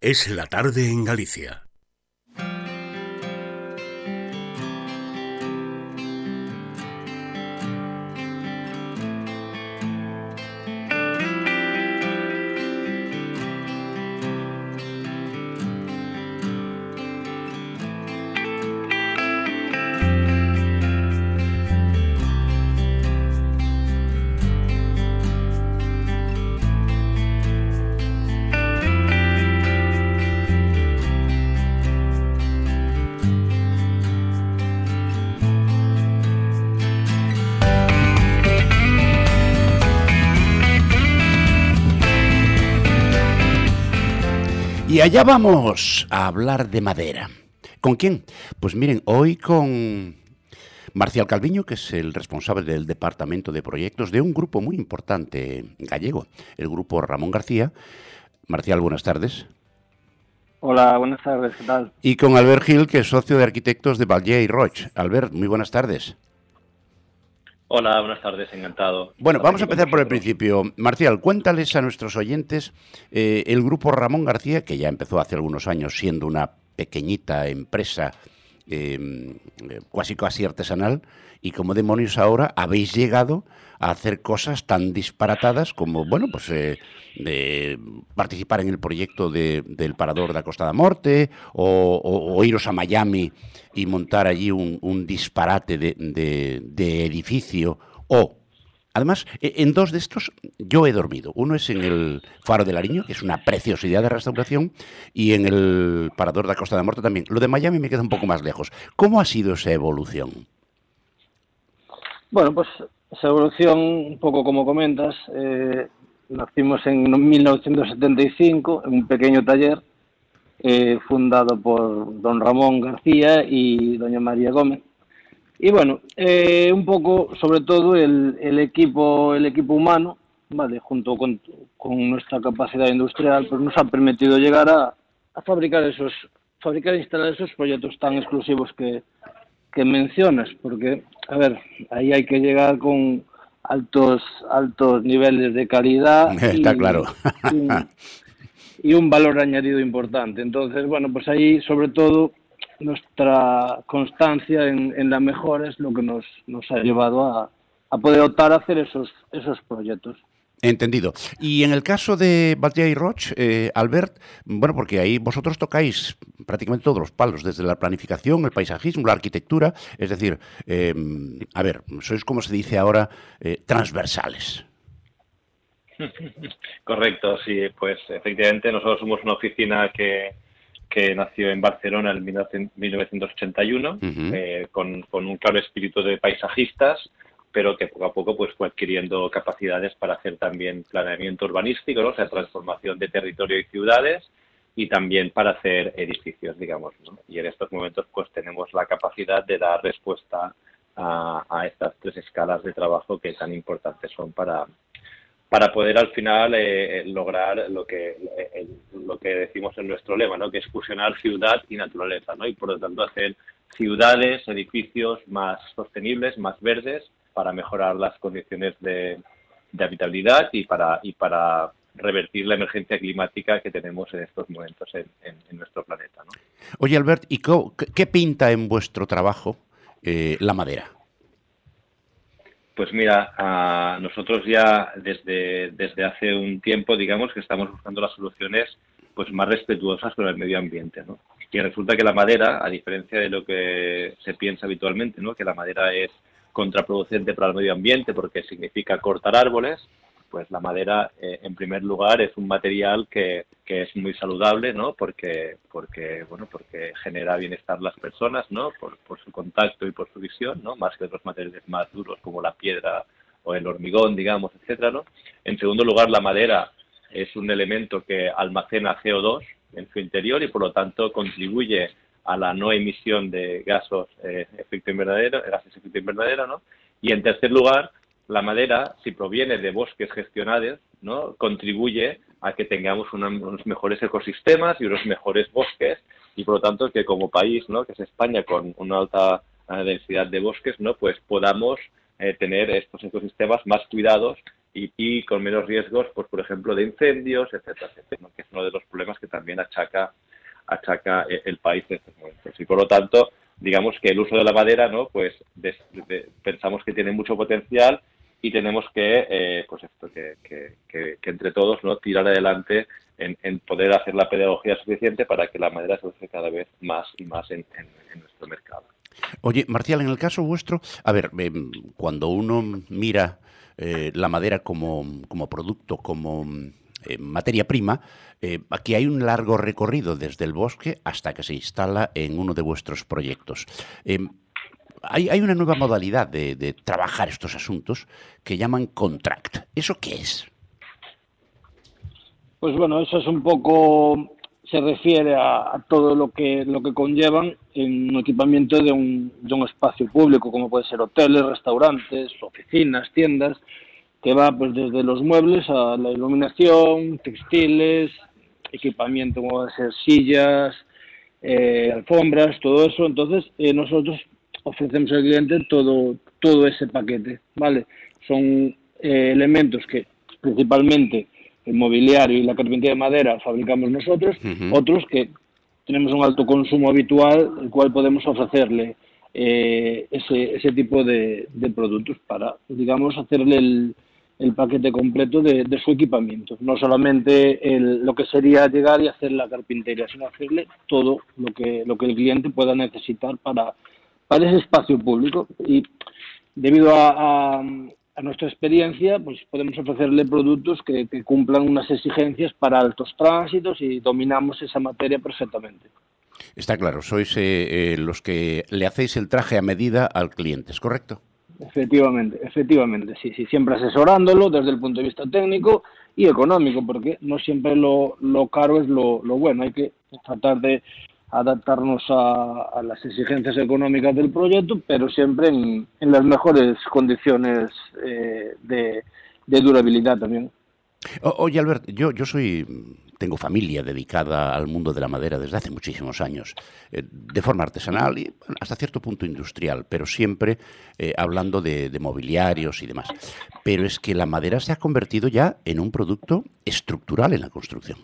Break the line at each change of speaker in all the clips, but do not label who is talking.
Es la tarde en Galicia.
Y allá vamos a hablar de madera. ¿Con quién? Pues miren, hoy con Marcial Calviño, que es el responsable del Departamento de Proyectos de un grupo muy importante gallego, el grupo Ramón García. Marcial, buenas tardes.
Hola, buenas tardes, ¿qué tal?
Y con Albert Gil, que es socio de arquitectos de Valle y Roche. Albert, muy buenas tardes.
Hola, buenas tardes, encantado.
Bueno, vamos a empezar por el principio. Marcial, cuéntales a nuestros oyentes eh, el grupo Ramón García, que ya empezó hace algunos años siendo una pequeñita empresa eh, casi artesanal, y como demonios ahora habéis llegado a hacer cosas tan disparatadas como, bueno, pues eh, de participar en el proyecto de, del Parador de la Costa da Morte o, o, iros a Miami y montar allí un, un disparate de, de, de edificio o Además, e, en dos de estos yo he dormido. Uno es en el Faro del Ariño, que es una preciosidad de restauración, y en el Parador de la Costa de la también. Lo de Miami me queda un poco más lejos. ¿Cómo ha sido esa evolución?
Bueno, pues esa evolución, un poco como comentas, eh, nacimos en 1975 en un pequeño taller eh, fundado por don Ramón García y doña María Gómez. Y bueno, eh, un poco, sobre todo, el, el, equipo el equipo humano, vale, junto con, con, nuestra capacidad industrial, pues nos ha permitido llegar a, a fabricar esos, fabricar e instalar esos proyectos tan exclusivos que, que mencionas, porque, a ver, ahí hay que llegar con altos altos niveles de calidad.
Está y, claro.
y, y un valor añadido importante. Entonces, bueno, pues ahí, sobre todo, nuestra constancia en, en, la mejora es lo que nos, nos ha llevado a, a, poder optar a hacer esos, esos proyectos.
Entendido. Y en el caso de Batia y Roche, eh, Albert, bueno, porque ahí vosotros tocáis prácticamente todos los palos, desde la planificación, el paisajismo, la arquitectura, es decir, eh, a ver, sois como se dice ahora, eh, transversales.
Correcto, sí, pues efectivamente nosotros somos una oficina que, que nació en Barcelona en 1981, uh -huh. eh, con, con, un claro espíritu de paisajistas, pero que poco a poco pues fue adquiriendo capacidades para hacer también planeamiento urbanístico, ¿no? o sea, transformación de territorio y ciudades, y también para hacer edificios, digamos. ¿no? Y en estos momentos pues tenemos la capacidad de dar respuesta a, a estas tres escalas de trabajo que tan importantes son para, para poder al final eh, lograr lo que eh, lo que decimos en nuestro lema, ¿no? que es fusionar ciudad y naturaleza, ¿no? y por lo tanto hacer ciudades, edificios más sostenibles, más verdes, para mejorar las condiciones de, habitabilidad y para, y para revertir la emergencia climática que tenemos en estos momentos en, en, en nuestro planeta. ¿no?
Oye, Albert, ¿y qué pinta en vuestro trabajo eh, la madera?
Pues mira, uh, nosotros ya desde, desde hace un tiempo, digamos, que estamos buscando las soluciones pues más respetuosas con el medio ambiente, ¿no? Y resulta que la madera, a diferencia de lo que se piensa habitualmente, ¿no? Que la madera es contraproducente para el medio ambiente porque significa cortar árboles, pues la madera, eh, en primer lugar, es un material que, que, es muy saludable, ¿no? Porque, porque, bueno, porque genera bienestar las personas, ¿no? Por, su contacto y por su visión, ¿no? Más que otros materiales más duros como la piedra o el hormigón, digamos, etcétera, ¿no? En segundo lugar, la madera es un elemento que almacena CO2, en su interior y por lo tanto contribuye a la no emisión de gases eh, efecto invernadero, gases efecto invernadero, ¿no? Y en tercer lugar, la madera, si proviene de bosques gestionados, ¿no? contribuye a que tengamos unos mejores ecosistemas y unos mejores bosques y por lo tanto que como país, ¿no? que es España con una alta eh, densidad de bosques, ¿no? pues podamos eh, tener estos ecosistemas más cuidados y, con menos riesgos, pues por ejemplo, de incendios, etcétera, etcétera, que es uno de los problemas que también achaca achaca eh, el país en estos momentos. Y por lo tanto, digamos que el uso de la madera, ¿no? Pues pensamos que tiene mucho potencial y tenemos que, eh, pues esto, que, que, entre todos, ¿no? Tirar adelante en, poder hacer la pedagogía suficiente para que la madera se use cada vez más y más en, nuestro mercado.
Oye, Marcial, en el caso vuestro, a ver, em, cuando uno mira eh, la madera como, como producto, como eh, materia prima, eh, aquí hay un largo recorrido desde el bosque hasta que se instala en uno de vuestros proyectos. Em, hay, una nueva modalidad de, trabajar estos asuntos que llaman contract. ¿Eso qué es?
Pues bueno, eso es un poco, se refiere a, todo lo que, lo que conllevan en un equipamiento de un, de un espacio público, como puede ser hoteles, restaurantes, oficinas, tiendas, que va pues desde los muebles a la iluminación, textiles, equipamiento como a ser sillas, eh, alfombras, todo eso. Entonces eh, nosotros ofrecemos al cliente todo, todo ese paquete, ¿vale? Son eh, elementos que principalmente el mobiliario y la carpintería de madera fabricamos nosotros, otros que tenemos un alto consumo habitual, el cual podemos ofrecerle ese, ese tipo de, de productos para, digamos, hacerle el, el paquete completo de, su equipamiento. No solamente lo que sería llegar y hacer la carpintería, sino hacerle todo lo que, lo que el cliente pueda necesitar para, para ese espacio público. Y debido a, nuestra experiencia, pues podemos ofrecerle productos que, cumplan unas exigencias para altos tránsitos y dominamos esa materia perfectamente.
Está claro, sois eh, eh, los que le hacéis el traje a medida al cliente, ¿es correcto?
Efectivamente, efectivamente, sí, sí, siempre asesorándolo desde el punto de vista técnico y económico, porque no siempre lo, lo caro es lo, lo, bueno, hay que tratar de adaptarnos a, las exigencias económicas del proyecto, pero siempre en, las mejores condiciones eh, de, de durabilidad también.
oye, Albert, yo, yo soy tengo familia dedicada al mundo de la madera desde hace muchísimos años, eh, de forma artesanal y hasta cierto punto industrial, pero siempre eh, hablando de, mobiliarios y demás. Pero es que la madera se ha convertido ya en un producto estructural en la construcción.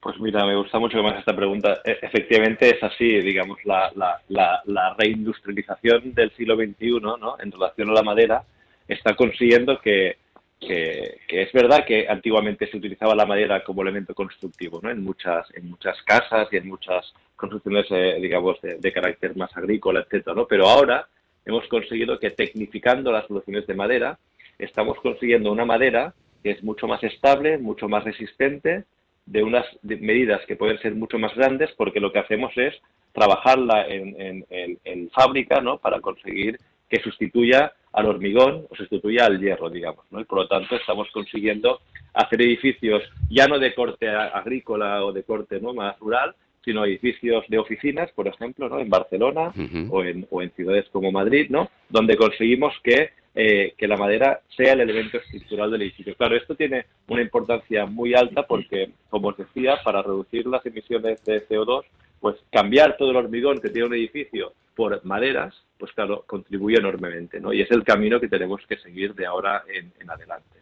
Pues mira, me gusta mucho más esta pregunta. E, efectivamente es así, digamos, la, reindustrialización del siglo XXI ¿no? en relación a la madera está consiguiendo que, que, es verdad que antiguamente se utilizaba la madera como elemento constructivo, ¿no? En muchas, en muchas casas y en muchas construcciones, eh, digamos, de, carácter más agrícola, etcétera, ¿no? Pero ahora hemos conseguido que tecnificando las soluciones de madera, estamos consiguiendo una madera que es mucho más estable, mucho más resistente, de unas medidas que pueden ser mucho más grandes, porque lo que hacemos es trabajarla en, en, en fábrica, ¿no? Para conseguir que sustituya al hormigón o sustituya al hierro, digamos, ¿no? Y por lo tanto estamos consiguiendo hacer edificios ya no de corte agrícola o de corte ¿no? más rural, sino edificios de oficinas, por ejemplo, ¿no? en Barcelona o, en, o en ciudades como Madrid, ¿no? donde conseguimos que, eh, que la madera sea el elemento estructural del edificio. Claro, esto tiene una importancia muy alta porque, como os decía, para reducir las emisiones de CO2, pues cambiar todo el hormigón que tiene un edificio por maderas, pues claro, contribuye enormemente, ¿no? Y es el camino que tenemos que seguir de ahora en, adelante.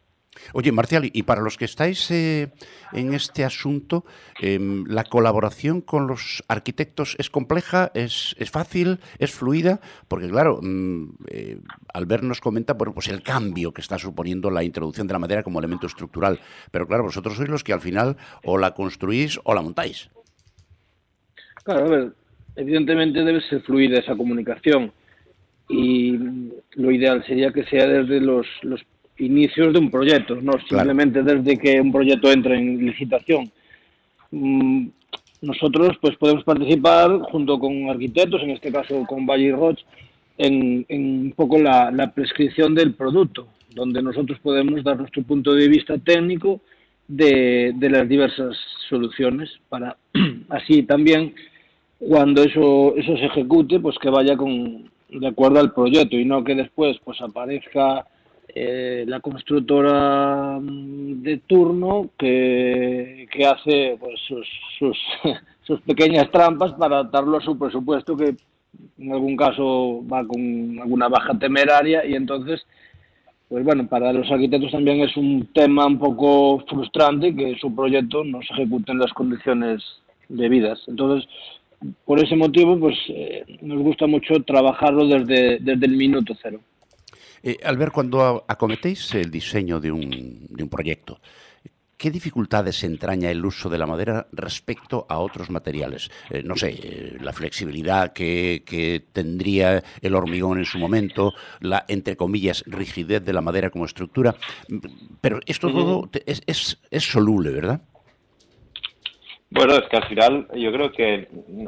Oye, Marcial, y para los que estáis eh, en este asunto, em, ¿la colaboración con los arquitectos es compleja, es, fácil, es fluida? Porque claro, mm, eh, Albert nos comenta bueno, pues el cambio que está suponiendo la introducción de la madera como elemento estructural. Pero claro, vosotros sois los que al final o la construís o la montáis.
Claro, a ver, evidentemente debe ser fluida esa comunicación y lo ideal sería que sea desde los inicios de un proyecto, no simplemente desde que un proyecto entra en licitación. Mm, nosotros pues podemos participar junto con arquitectos, en este caso con Valle Roche, en, en un poco la, la prescripción del producto, donde nosotros podemos dar nuestro punto de vista técnico de, de las diversas soluciones para así también cuando eso, eso se ejecute, pues que vaya con, de acuerdo al proyecto y no que después pues aparezca eh, la constructora mm, de turno que, que hace pues sus, sus, sus, pequeñas trampas para adaptarlo a su presupuesto que en algún caso va con alguna baja temeraria y entonces pues bueno, para los arquitectos también es un tema un poco frustrante que su proyecto no se ejecute en las condiciones debidas. Entonces, por ese motivo, pues eh, nos gusta mucho trabajarlo desde, desde el minuto cero.
Eh, Albert, cuando acometéis el diseño de un, de un proyecto, ¿Qué dificultades entraña el uso de la madera respecto a otros materiales? Eh, no sé, eh, la flexibilidad que, que, tendría el hormigón en su momento, la, entre comillas, rigidez de la madera como estructura, pero esto todo es, es, es soluble, ¿verdad?
Bueno, es que al final yo creo que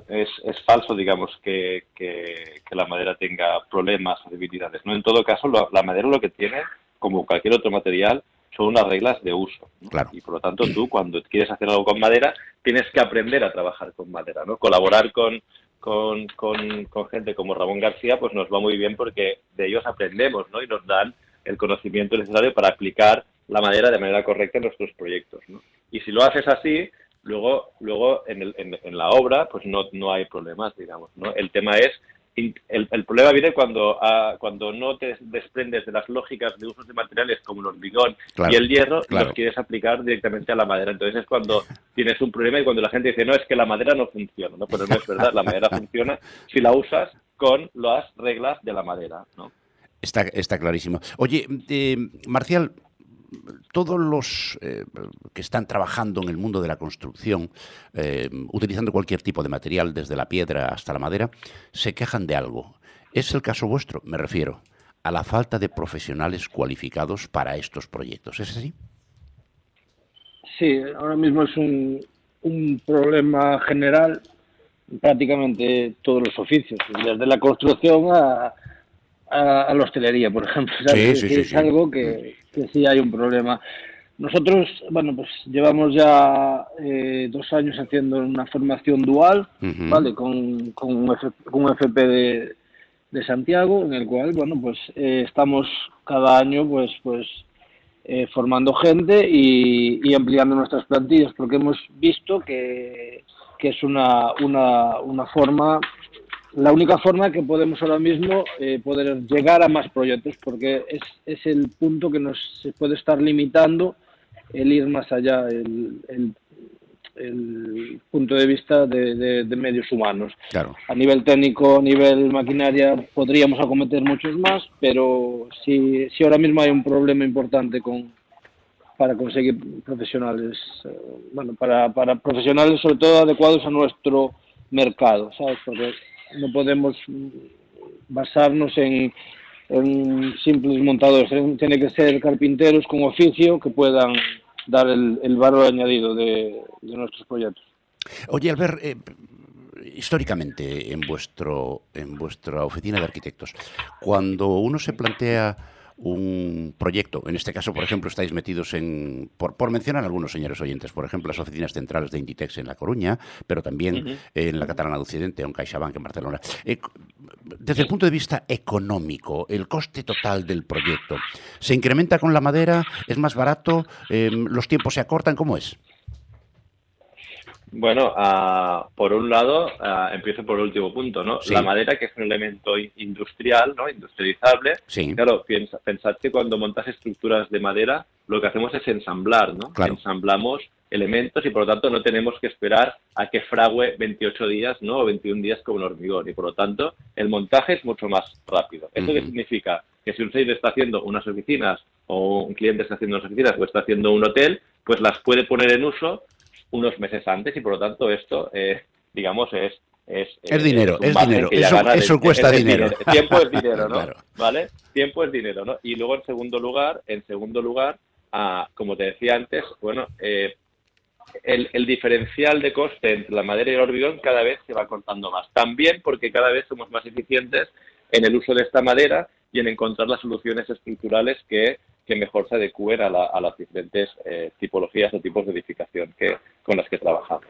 es, es falso, digamos, que, que, que, la madera tenga problemas o debilidades. ¿no? En todo caso, lo, la madera lo que tiene, como cualquier otro material, son unas reglas de uso. ¿no?
Claro.
Y por lo tanto, tú cuando quieres hacer algo con madera, tienes que aprender a trabajar con madera, ¿no? Colaborar con, con, con, con gente como Ramón García, pues nos va muy bien porque de ellos aprendemos, ¿no? Y nos dan el conocimiento necesario para aplicar la madera de manera correcta en nuestros proyectos, ¿no? Y si lo haces así, luego luego en, el, en, en, la obra pues no, no hay problemas digamos no el tema es el, el problema viene cuando uh, cuando no te desprendes de las lógicas de usos de materiales como el hormigón
claro,
y el hierro
claro.
los quieres aplicar directamente a la madera entonces es cuando tienes un problema y cuando la gente dice no es que la madera no funciona no pero no es verdad la madera funciona si la usas con las reglas de la madera no
Está, está clarísimo. Oye, eh, Marcial, todos los eh, que están trabajando en el mundo de la construcción, eh, utilizando cualquier tipo de material, desde la piedra hasta la madera, se quejan de algo. Es el caso vuestro, me refiero, a la falta de profesionales cualificados para estos proyectos. ¿Es así?
Sí, ahora mismo es un, un problema general prácticamente todos los oficios, desde la construcción a, a, a la hostelería, por ejemplo.
Sí, sí,
que es algo que, que, sí hay un problema. Nosotros, bueno, pues llevamos ya eh, dos años haciendo una formación dual, uh -huh. ¿vale? Con, con, un, F, con un FP de, de, Santiago, en el cual, bueno, pues eh, estamos cada año, pues, pues eh, formando gente y, y, ampliando nuestras plantillas, porque hemos visto que, que es una, una, una forma la única forma que podemos ahora mismo eh, poder llegar a más proyectos, porque es, es, el punto que nos se puede estar limitando el ir más allá, el, el, el punto de vista de, de, de medios humanos.
Claro.
A nivel técnico, a nivel maquinaria, podríamos acometer muchos más, pero si, si ahora mismo hay un problema importante con para conseguir profesionales, eh, bueno, para, para profesionales sobre todo adecuados a nuestro mercado, ¿sabes? Porque no podemos basarnos en, en, simples montadores, tiene que ser carpinteros con oficio que puedan dar el, el valor añadido de, nuestros proyectos.
Oye, Albert, eh, históricamente en, vuestro, en vuestra oficina de arquitectos, cuando uno se plantea un proyecto. En este caso, por ejemplo, estáis metidos en, por, por, mencionar algunos señores oyentes, por ejemplo, las oficinas centrales de Inditex en La Coruña, pero también uh -huh. en la Catalana de Occidente en CaixaBank en Barcelona. Eh, desde el punto de vista económico, el coste total del proyecto, ¿se incrementa con la madera? ¿Es más barato? Eh, ¿Los tiempos se acortan? ¿Cómo es?
Bueno, uh, por un lado, uh, empiezo por el último punto, ¿no?
Sí.
La madera, que es un elemento industrial, ¿no? Industrializable.
Sí.
Claro, piensa, pensad que cuando montas estructuras de madera, lo que hacemos es ensamblar, ¿no?
Claro.
Ensamblamos elementos y por lo tanto no tenemos que esperar a que frague 28 días, ¿no? O 21 días como el hormigón y por lo tanto el montaje es mucho más rápido. ¿Eso uh -huh. qué significa? Que si un señor está haciendo unas oficinas o un cliente está haciendo unas oficinas o está haciendo un hotel, pues las puede poner en uso unos meses antes y por lo tanto esto, eh, digamos, es... Es,
es dinero, es, es dinero, eso, eso de, cuesta
es
dinero.
dinero. Tiempo es dinero, ¿no?
claro.
¿Vale? Tiempo es dinero, ¿no? Y luego en segundo lugar, en segundo lugar, ah, como te decía antes, bueno, eh, el, el, diferencial de coste entre la madera y el hormigón cada vez se va cortando más. También porque cada vez somos más eficientes en el uso de esta madera y en encontrar las soluciones estructurales que que mejor se adecúen a, las diferentes eh, tipologías o tipos de edificación que, con las que trabajamos.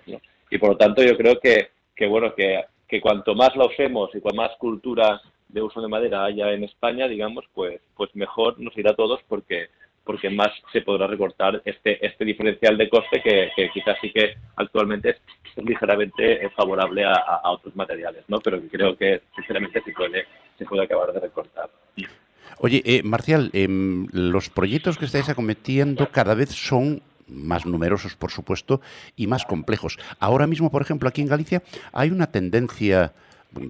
Y por lo tanto yo creo que, bueno, que, cuanto más la usemos y cuanto más cultura de uso de madera haya en España, digamos, pues, pues mejor nos irá a todos porque porque más se podrá recortar este este diferencial de coste que, quizás sí que actualmente es, ligeramente favorable a, otros materiales, ¿no? Pero creo que sinceramente se puede se puede acabar de recortar.
Oye, eh, Marcial, em, los proyectos que estáis acometiendo cada vez son más numerosos, por supuesto, y más complejos. Ahora mismo, por ejemplo, aquí en Galicia hay una tendencia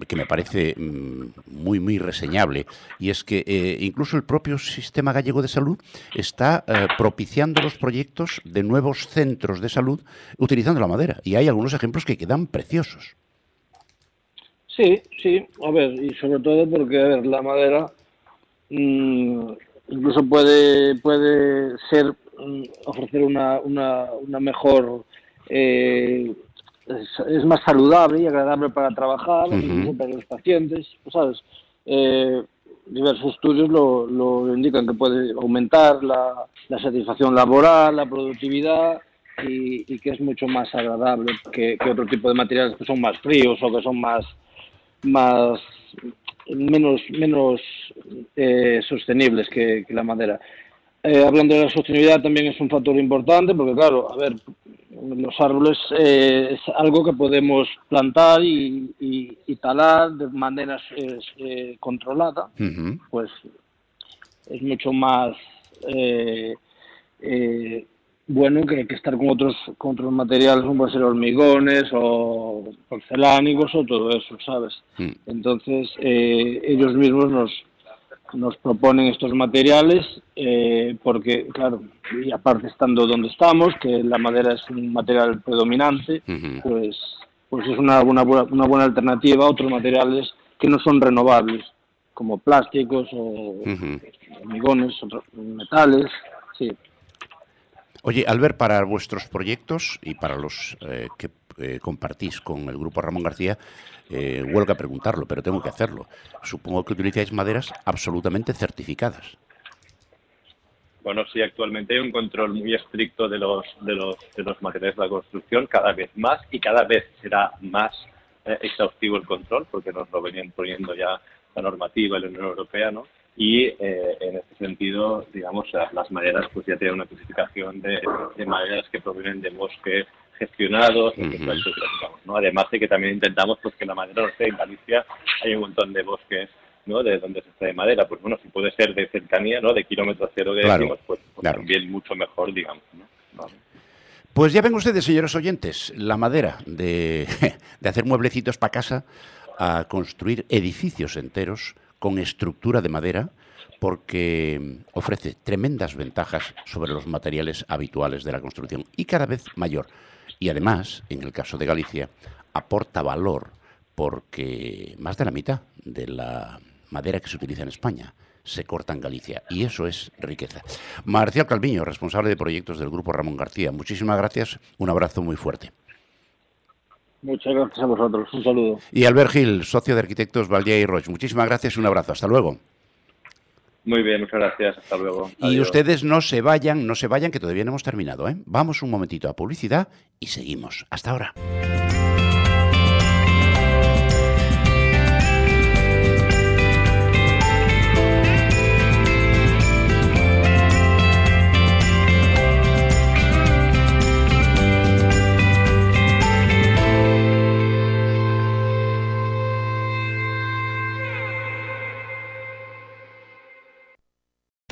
que me parece mm, muy, muy reseñable, y es que eh, incluso el propio sistema gallego de salud está eh, propiciando los proyectos de nuevos centros de salud utilizando la madera, y hay algunos ejemplos que quedan preciosos.
Sí, sí, a ver, y sobre todo porque, la madera incluso puede, puede ser, mm, ofrecer una, una, una mejor... Eh, es, más saludable y agradable para trabajar, para los pacientes, ¿sabes? Eh, diversos estudios lo, lo, indican que puede aumentar la, la satisfacción laboral, la productividad y, que es mucho más agradable que, otro tipo de materiales que son más fríos o que son más, más menos, menos eh, sostenibles que, la madera. Eh, hablando de la sostenibilidad también es un factor importante porque claro, a ver, los árboles eh, es algo que podemos plantar y, talar de manera controlada, pues es mucho más eh, bueno que, estar con otros, con otros materiales como pueden ser hormigones o porcelánicos o todo eso, ¿sabes? Mm. Entonces ellos mismos nos, nos proponen estos materiales eh, porque, claro, y aparte estando donde estamos, que la madera es un material predominante, pues, pues es una, una, una, buena alternativa a otros materiales que no son renovables, como plásticos o hormigones, metales, sí.
Oye, Albert, para vuestros proyectos y para los eh, que eh, compartís con el grupo Ramón García, eh, huelga preguntarlo, pero tengo que hacerlo. Supongo que utilizáis maderas absolutamente certificadas.
Bueno, sí, actualmente hay un control muy estricto de los, de los, de los materiales de la construcción, cada vez más y cada vez será más eh, exhaustivo el control, porque nos lo venían poniendo ya la normativa de la Unión Europea, ¿no? Y eh, en este sentido, digamos, las maderas pues ya tienen una clasificación de, de maderas que provienen de bosque gestionados, ¿no? Además de que también intentamos pues que la madera, no sé, en Galicia hay un montón de bosques ¿no? de donde se extrae madera, pues bueno, si puede ser de cercanía, ¿no? De kilómetro cero que decimos, pues, pues también mucho mejor, digamos,
Pues ya ven ustedes, señores oyentes, la madera de, de hacer mueblecitos para casa a construir edificios enteros con estructura de madera porque ofrece tremendas ventajas sobre los materiales habituales de la construcción y cada vez mayor. Y además, en el caso de Galicia, aporta valor porque más de la mitad de la madera que se utiliza en España se corta en Galicia y eso es riqueza. Marcial Calviño, responsable de proyectos del Grupo Ramón García, muchísimas gracias, un abrazo muy fuerte.
Muchas gracias a vosotros, un saludo.
Y Albert Gil, socio de arquitectos Valdía y Roche, muchísimas gracias y un abrazo, hasta luego.
Muy bien, muchas gracias. Hasta luego.
Y ustedes no se vayan, no se vayan, que todavía no hemos terminado. ¿eh? Vamos un momentito a publicidad y seguimos. Hasta ahora.